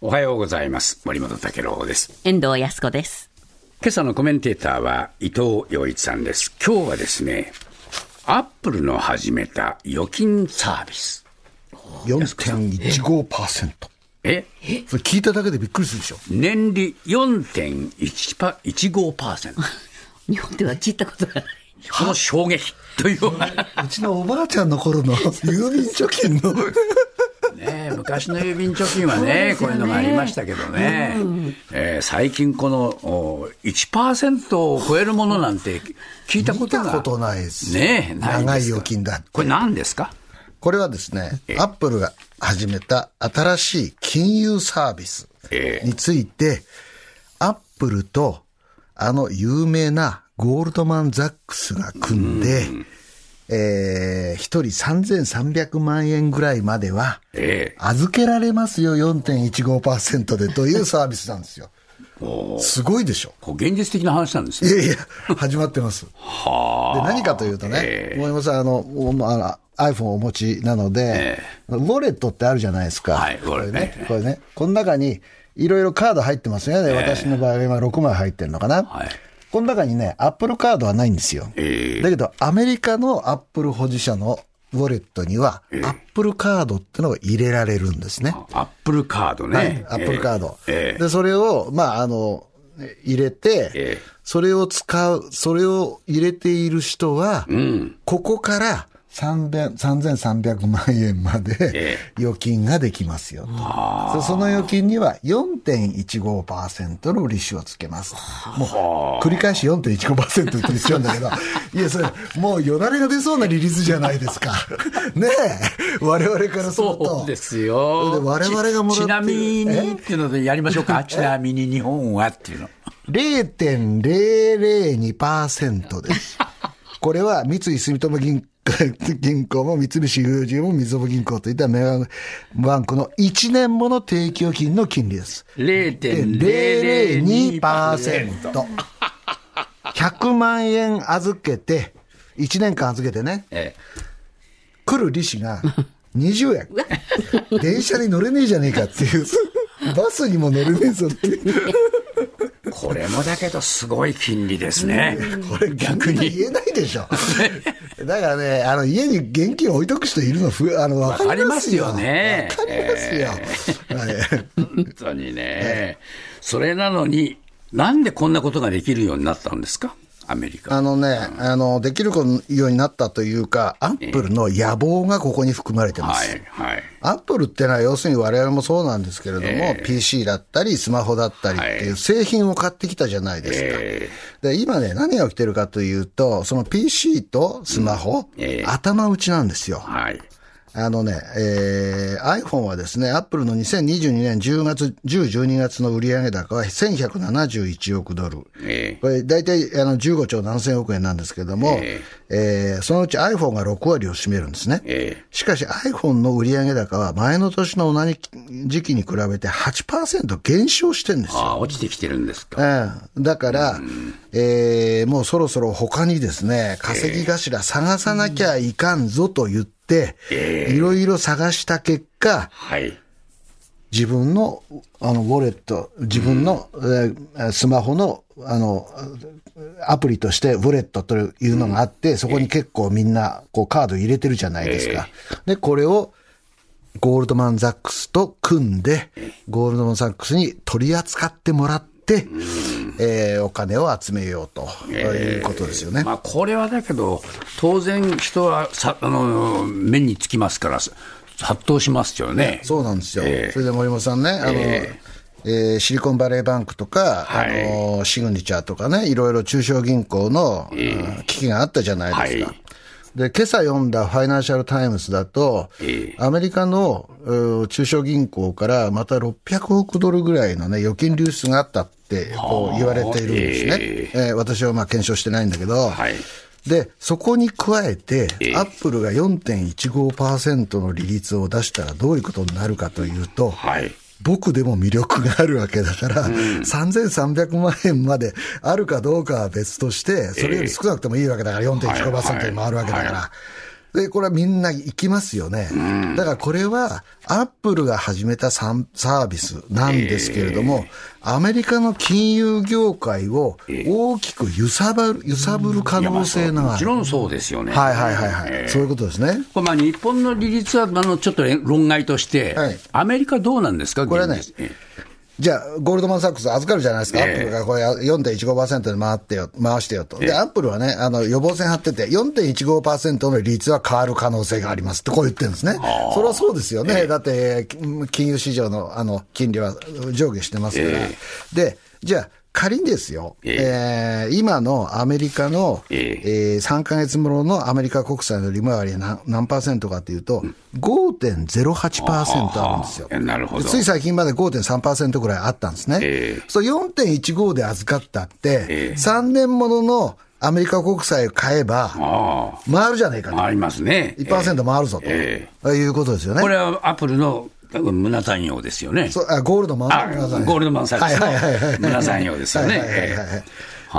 おはようございます。森本武郎です。遠藤康子です。今朝のコメンテーターは伊藤洋一さんです。今日はですね、アップルの始めた預金サービス。4.15%。え？それ聞いただけでびっくりするでしょ。年利4.15%。日本では聞いたことがない。この衝撃という うちのおばあちゃんの頃の郵便貯金の。ね、昔の郵便貯金はね、こういうのがありましたけどね、えー最近このお1%を超えるものなんて聞いたことが。見たことないです。よねえない長いですか？預金だって。これ何ですか？これはですね、アップルが始めた新しい金融サービスええ。について、アップルとあの有名なゴールドマン・ザックスが組んで、えー、一人3300万円ぐらいまでは、え預けられますよ、4.15%でというサービスなんですよ。すごいでしょ。現実的な話なんですね。いやいや、始まってます。で、何かというとね、森本さん、あの、おあの iPhone をお持ちなので、ウォレットってあるじゃないですか。はいウォレットこれねね。これね。この中に、いろいろカード入ってますよね。私の場合は今6枚入ってるのかな。はいこの中にね、アップルカードはないんですよ。ええだけど、アメリカのアップル保持者のウォレットには、アップルカードってのを入れられるんですね。アップルカードね。アップルカード。ええで、それを、まあ、あの、入れて、ええそれを使う、それを入れている人は、ここから300 3300万円までえ預金ができますよと。そその預金には4.15%の利子をつけます。もう、繰り返し4.15%って言っちゃうんだけど、いや、それ、もうよだれが出そうな利率じゃないですか。ねえ、我々からすると。そうですよ。で我々がもらってるちちなみにっていうのでやりましょうか。ちなみに日本はっていうの。0.002%です。これは三井住友銀銀行も三菱郵便もみずほ銀行といったメガバンクの1年もの定期預金の金利です。0.002%。0.02%。100万円預けて、1年間預けてね、え来る利子が20円。電車に乗れねえじゃねえかっていう。バスにも乗れねえぞってこれもだけどすごい金利ですね。これ逆に言えないでしょ。だからね、あの家に現金置いとく人いるのふ、あの、わかりますよ。わかりますよねわかりますよ。はい本当にね。それなのに、なんでこんなことができるようになったんですか？アメリカ。あのね、あの、できるようになったというか、アップルの野望がここに含まれてます。はい、はい。アップルってのは要するに我々もそうなんですけれども、PC だったりスマホだったりっていう製品を買ってきたじゃないですか。えで、今ね、何が起きてるかというと、その PC とスマホ、ええ頭打ちなんですよ。はい。あのね、えー、iPhone はですね、アップルの2022年10月、10、12月の売上高は1171億ドル。えこれ大体あの15兆7000億円なんですけれども、ええーそのうち iPhone が6割を占めるんですね。えしかし iPhone の売上高は前の年の同じ時期に比べて8%減少してるんですよ。ああ、落ちてきてるんですか。ええだから、えーもうそろそろ他にですね、稼ぎ頭探さなきゃいかんぞと言って、いろいろ探した結果、はい。自分の、あの、ウォレット、自分の、えースマホの、あの、アプリとしてウォレットというのがあって、そこに結構みんな、こう、カード入れてるじゃないですか。で、これを、ゴールドマン・ザックスと組んで、ゴールドマン・ザックスに取り扱ってもらって、えーお金を集めようということですよね。まあ、これはだけど、当然人はさあの目につきますから、殺到しますよね。そうなんですよ。ええそれで森本さんね、あの、ええーシリコンバレーバンクとか、はいあのシグニチャーとかね、いろいろ中小銀行の、うん危機があったじゃないですか。はいで、今朝読んだファイナンシャルタイムズだと、ええアメリカのうん中小銀行からまた600億ドルぐらいのね、預金流出があったってこう言われているんですね。ええ。ー私はまあ検証してないんだけど、はい。で、そこに加えて、ええ。アップルが4.15%の利率を出したらどういうことになるかというと、はい。僕でも魅力があるわけだから、3300万円まであるかどうかは別として、それより少なくてもいいわけだから、4.15%に回るわけだから。で、これはみんな行きますよね。だからこれは、アップルが始めたサービスなんですけれども、アメリカの金融業界を大きく揺さぶる、揺さぶる可能性のもある。ちろんそうですよね。はいはいはいはい。そういうことですね。これまあ日本の利率はあのちょっと論外として、はいアメリカどうなんですか、これはねえじゃあ、ゴールドマン・サックス預かるじゃないですか？アええップルがこれ4.15%で回ってよ、回してよと。で、アップルはね、あの、予防線張ってて、4.15%の利率は変わる可能性がありますってこう言ってるんですね。それはそうですよね。だって、金融市場の、あの、金利は上下してますから。えで、じゃあ、仮にですよ、ええー今のアメリカの、ええー3ヶ月もののアメリカ国債の利回りは何何パーセントかというと、5.08%あるんですよ。あなるほどつい最近まで5.3%ぐらいあったんですね。ええそう4.15で預かったって、ええ3年もののアメリカ国債を買えば、あ回るじゃねえかと。あ、ありますね。1%回るぞと、えいうことですよね。これはアップルの多分胸単用ですよね。そうあゴールドマン。あゴールドマンサックスのはいはいはいはい。胸産業ですよね。はいはいはいはい。え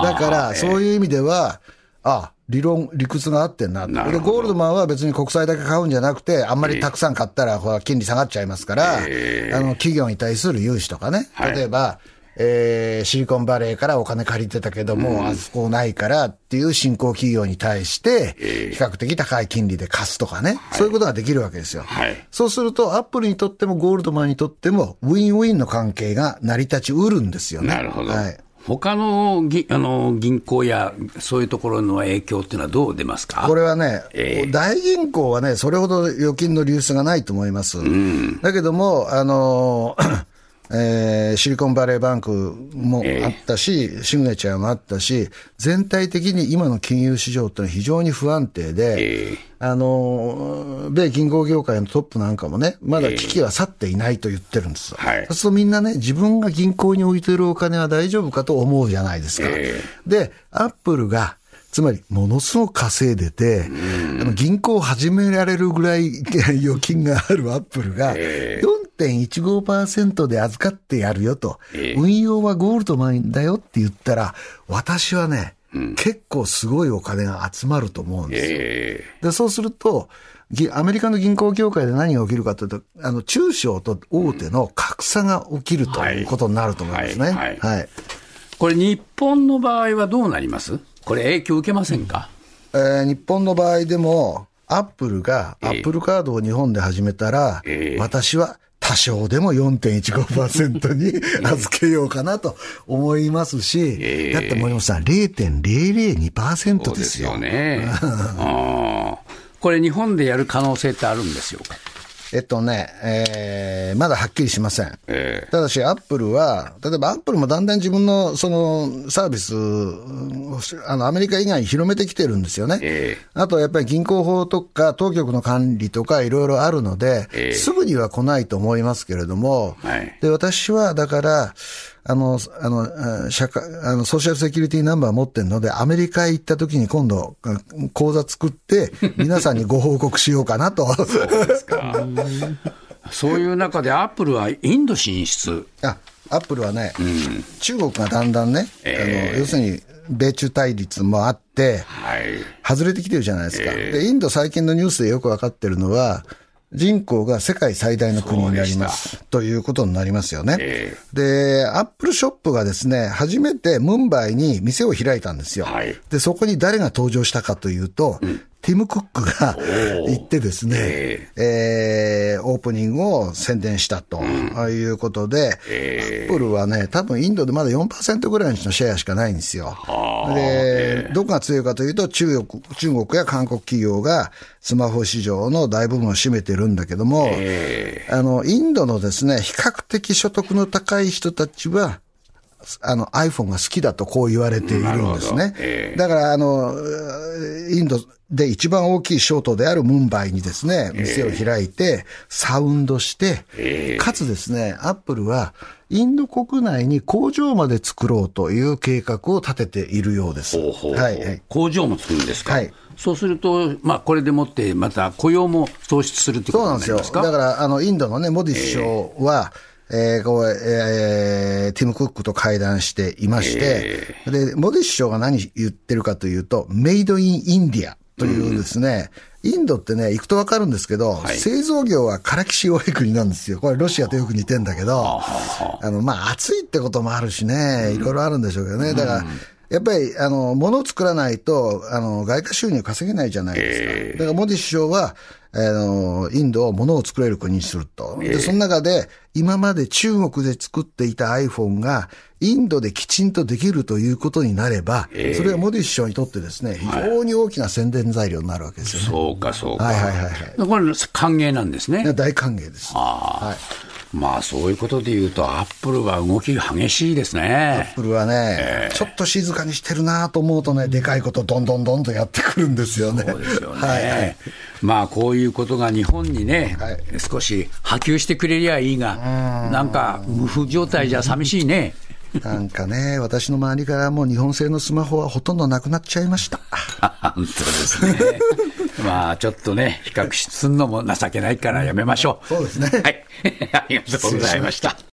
だから、はあそういう意味では、あ理論、理屈が合ってんな。なで、ゴールドマンは別に国債だけ買うんじゃなくて、あんまりたくさん買ったら、ほら、金利下がっちゃいますから、え。あの、企業に対する融資とかね、はい。例えば、えーシリコンバレーからお金借りてたけども、あそこないからっていう新興企業に対して、比較的高い金利で貸すとかね、そういうことができるわけですよ。はいそうすると、アップルにとってもゴールドマンにとっても、ウィンウィンの関係が成り立ちうるんですよね。なるほど。はい。他のぎあの銀行やそういうところの影響っていうのはどう出ますか？これはね、ええ大銀行はね、それほど預金の流出がないと思います。だけども、あのーえーシリコンバレーバンクもあったし、シグネチャーもあったし、全体的に今の金融市場ってのは非常に不安定で、えあのー米銀行業界のトップなんかもね、まだ危機は去っていないと言ってるんですよ。はい。そうするとみんなね、自分が銀行に置いてるお金は大丈夫かと思うじゃないですか。えで、アップルが、つまり、ものすごく稼いでて、あの銀行を始められるぐらい預金があるアップルが、え4.15%で預かってやるよと、ええ。運用はゴールドマンだよって言ったら、私はね、結構すごいお金が集まると思うんですよ。えで、そうすると、ぎアメリカの銀行業界で何が起きるかというと、あの、中小と大手の格差が起きるということになると思いますね。はい。はい。はい。これ、日本の場合はどうなります？これ、影響受けませんか、えー日本の場合でも、アップルが、ええ。アップルカードを日本で始めたら、ええ。私は多少でも4.15%に 預けようかなと思いますし、ええだって森本さん、0.002%そうですですよ。よね。これ、日本でやる可能性ってあるんですよかえっとね、えーまだはっきりしません。えただし、アップルは、例えばアップルもだんだん自分のそのサービスを、あの、アメリカ以外に広めてきてるんですよね。えあと、やっぱり銀行法とか、当局の管理とか、いろいろあるので、ええ。すぐには来ないと思いますけれども、はい。で、私は、だから、あの、あの、あ社会、あの、ソーシャルセキュリティナンバー持ってるので、アメリカへ行った時に今度、あ口座作って、皆さんにご報告しようかなと。そういう中で、アップルはインド進出、あ、アップルはね、中国がだんだんね、ええ。あの要するに米中対立もあって、はい、外れてきてるじゃないですか。で、インド最近のニュースでよくわかってるのは、人口が世界最大の国になります。ということになりますよね。えで、アップルショップがですね、初めてムンバイに店を開いたんですよ。はいで、そこに誰が登場したかというと、ティム・クックが行ってですね、ええ。ーオープニングを宣伝したと、いうことで、えアップルはね、多分インドでまだ4%ぐらいのシェアしかないんですよ。あで、どこが強いかというと、中国、中国や韓国企業がスマホ市場の大部分を占めてるんだけども、え。あの、インドのですね、比較的所得の高い人たちは、あの iPhone が好きだとこう言われているんですね。え。え。だから、あの、インドで一番大きい省都であるムンバイにですね、店を開いて、サウンドして、ええ。かつですね、アップルは、インド国内に工場まで作ろうという計画を立てているようです。ほうほうはい、はい。工場も作るんですか、はい。そうすると、まあ、これでもって、また雇用も創出するってこそうなんですよ。とになりますかだから、あの、インドのね、モディ首相は、えーこうえーティム・クックと会談していまして、で、モディ首相が何言ってるかというと、メイドイン・インディアというですね、インドってね、行くとわかるんですけど、はい。製造業はからきし多い国なんですよ。これロシアとよく似てんだけど、あの、まあ、暑いってこともあるしね、いろいろあるんでしょうけどね。だから、やっぱり、あの、物を作らないと、あの、外貨収入稼げないじゃないですか。だから、モディ首相は、あの、インドを物を作れる国にすると。で、その中で、今まで中国で作っていた iPhone が、インドできちんとできるということになれば、それはモディ首相にとってですね、非常に大きな宣伝材料になるわけですよね。そうか、そうか。はいはいはいはいこれ、歓迎なんですね。大歓迎です。ああはい。まあ、そういうことで言うと、アップルは動き激しいですね。アップルはね、ちょっと静かにしてるなと思うとね、でかいことどんどんどんとやってくるんですよね。そうですよね。はいはい。まあ、こういうことが日本にね、はい少し波及してくれりゃいいが、なんか無風状態じゃ寂しいね。なんかね、私の周りからもう日本製のスマホはほとんどなくなっちゃいました。本当ですね。まあ、ちょっとね、比較するのも情けないからやめましょう。そうですねはい。ありがとうございました。